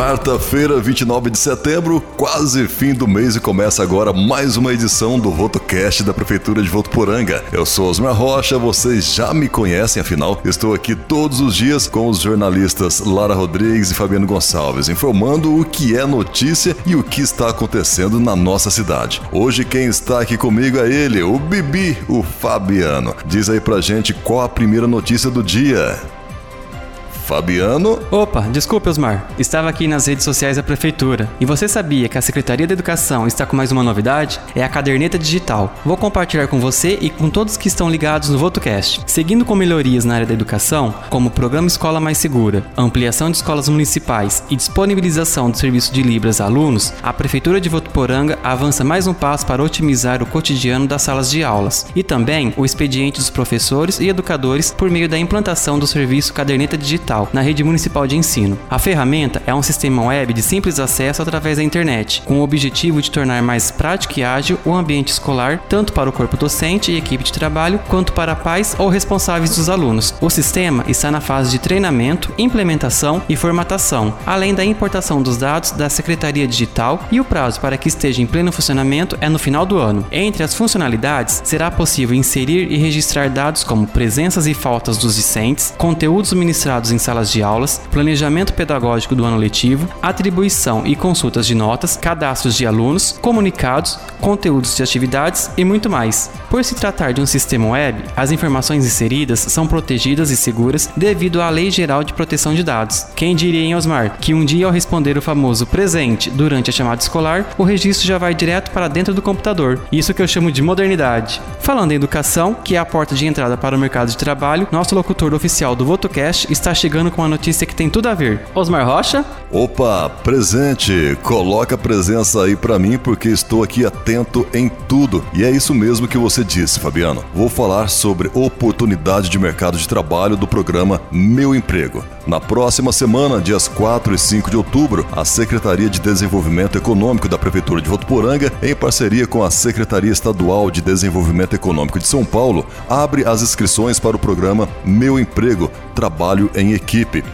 Quarta-feira, 29 de setembro, quase fim do mês e começa agora mais uma edição do VotoCast da Prefeitura de Votuporanga. Eu sou Osmar Rocha, vocês já me conhecem, afinal, estou aqui todos os dias com os jornalistas Lara Rodrigues e Fabiano Gonçalves, informando o que é notícia e o que está acontecendo na nossa cidade. Hoje quem está aqui comigo é ele, o Bibi, o Fabiano. Diz aí pra gente qual a primeira notícia do dia. Fabiano. Opa, desculpe, Osmar. Estava aqui nas redes sociais da Prefeitura. E você sabia que a Secretaria da Educação está com mais uma novidade? É a caderneta digital. Vou compartilhar com você e com todos que estão ligados no VotoCast. Seguindo com melhorias na área da educação, como o Programa Escola Mais Segura, ampliação de escolas municipais e disponibilização do serviço de Libras a alunos, a Prefeitura de Votuporanga avança mais um passo para otimizar o cotidiano das salas de aulas e também o expediente dos professores e educadores por meio da implantação do serviço Caderneta Digital na rede municipal de ensino. A ferramenta é um sistema web de simples acesso através da internet, com o objetivo de tornar mais prático e ágil o ambiente escolar, tanto para o corpo docente e equipe de trabalho, quanto para pais ou responsáveis dos alunos. O sistema está na fase de treinamento, implementação e formatação, além da importação dos dados da Secretaria Digital e o prazo para que esteja em pleno funcionamento é no final do ano. Entre as funcionalidades, será possível inserir e registrar dados como presenças e faltas dos discentes, conteúdos ministrados em salas de aulas, planejamento pedagógico do ano letivo, atribuição e consultas de notas, cadastros de alunos, comunicados, conteúdos de atividades e muito mais. Por se tratar de um sistema web, as informações inseridas são protegidas e seguras devido à Lei Geral de Proteção de Dados. Quem diria em Osmar que um dia ao responder o famoso presente durante a chamada escolar, o registro já vai direto para dentro do computador. Isso que eu chamo de modernidade. Falando em educação, que é a porta de entrada para o mercado de trabalho, nosso locutor oficial do VotoCast está chegando chegando com uma notícia que tem tudo a ver. Osmar Rocha? Opa, presente! Coloca a presença aí para mim porque estou aqui atento em tudo. E é isso mesmo que você disse, Fabiano. Vou falar sobre oportunidade de mercado de trabalho do programa Meu Emprego. Na próxima semana, dias 4 e 5 de outubro, a Secretaria de Desenvolvimento Econômico da Prefeitura de Votuporanga, em parceria com a Secretaria Estadual de Desenvolvimento Econômico de São Paulo, abre as inscrições para o programa Meu Emprego, Trabalho em Equipe,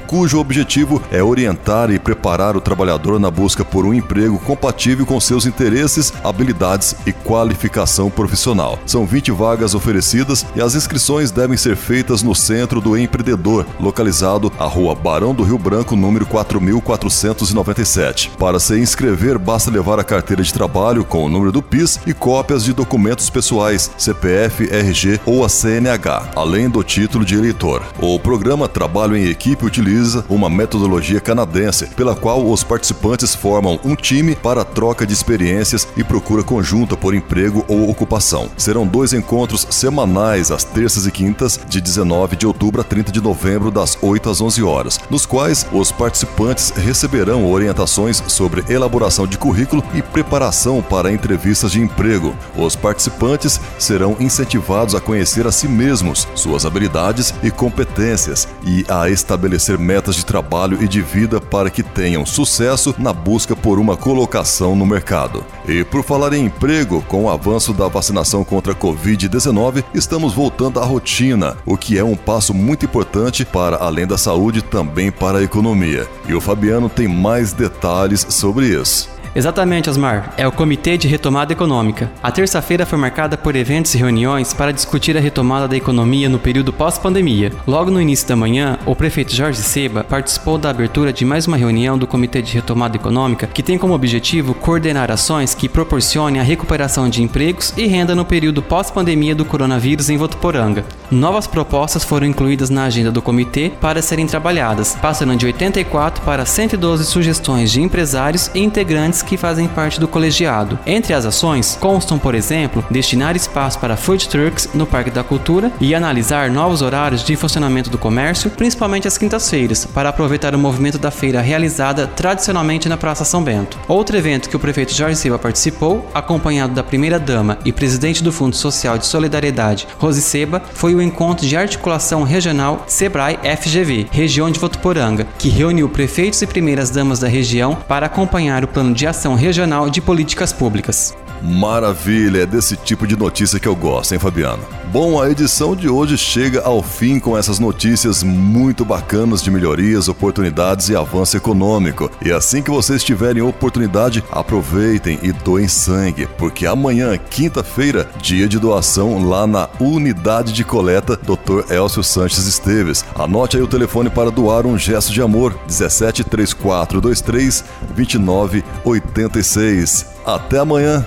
cujo objetivo é orientar e preparar o trabalhador na busca por um emprego compatível com seus interesses, habilidades e qualificação profissional. São 20 vagas oferecidas e as inscrições devem ser feitas no Centro do Empreendedor, localizado a Rua Barão do Rio Branco, número 4497. Para se inscrever, basta levar a carteira de trabalho com o número do PIS e cópias de documentos pessoais, CPF, RG ou a CNH, além do título de eleitor. O programa Trabalho em Equipe utiliza uma metodologia canadense, pela qual os participantes formam um time para troca de experiências e procura conjunta por emprego ou ocupação. Serão dois encontros semanais às terças e quintas, de 19 de outubro a 30 de novembro, das 8 às 11 horas, nos quais os participantes receberão orientações sobre elaboração de currículo e preparação para entrevistas de emprego. Os participantes serão incentivados a conhecer a si mesmos, suas habilidades e competências e a estabelecer metas de trabalho e de vida para que tenham sucesso na busca por uma colocação no mercado. E por falar em emprego, com o avanço da vacinação contra a Covid-19, estamos voltando à rotina, o que é um passo muito importante para além da saúde também para a economia. E o Fabiano tem mais detalhes sobre isso. Exatamente, Osmar. É o Comitê de Retomada Econômica. A terça-feira foi marcada por eventos e reuniões para discutir a retomada da economia no período pós-pandemia. Logo no início da manhã, o prefeito Jorge Seba participou da abertura de mais uma reunião do Comitê de Retomada Econômica, que tem como objetivo coordenar ações que proporcionem a recuperação de empregos e renda no período pós-pandemia do coronavírus em Votuporanga. Novas propostas foram incluídas na agenda do comitê para serem trabalhadas, passando de 84 para 112 sugestões de empresários e integrantes que fazem parte do colegiado. Entre as ações, constam, por exemplo, destinar espaço para food trucks no Parque da Cultura e analisar novos horários de funcionamento do comércio, principalmente às quintas-feiras, para aproveitar o movimento da feira realizada tradicionalmente na Praça São Bento. Outro evento que o prefeito Jorge Silva participou, acompanhado da primeira-dama e presidente do Fundo Social de Solidariedade, Rose Seba, foi o encontro de articulação regional Sebrae FGV, região de Votuporanga, que reuniu prefeitos e primeiras-damas da região para acompanhar o plano de ação Regional de Políticas Públicas. Maravilha, é desse tipo de notícia que eu gosto, hein, Fabiano? Bom, a edição de hoje chega ao fim com essas notícias muito bacanas de melhorias, oportunidades e avanço econômico. E assim que vocês tiverem oportunidade, aproveitem e doem sangue, porque amanhã, quinta-feira, dia de doação lá na Unidade de Coleta Dr. Elcio Sanches Esteves. Anote aí o telefone para doar um gesto de amor: 17 3423 2986. Até amanhã!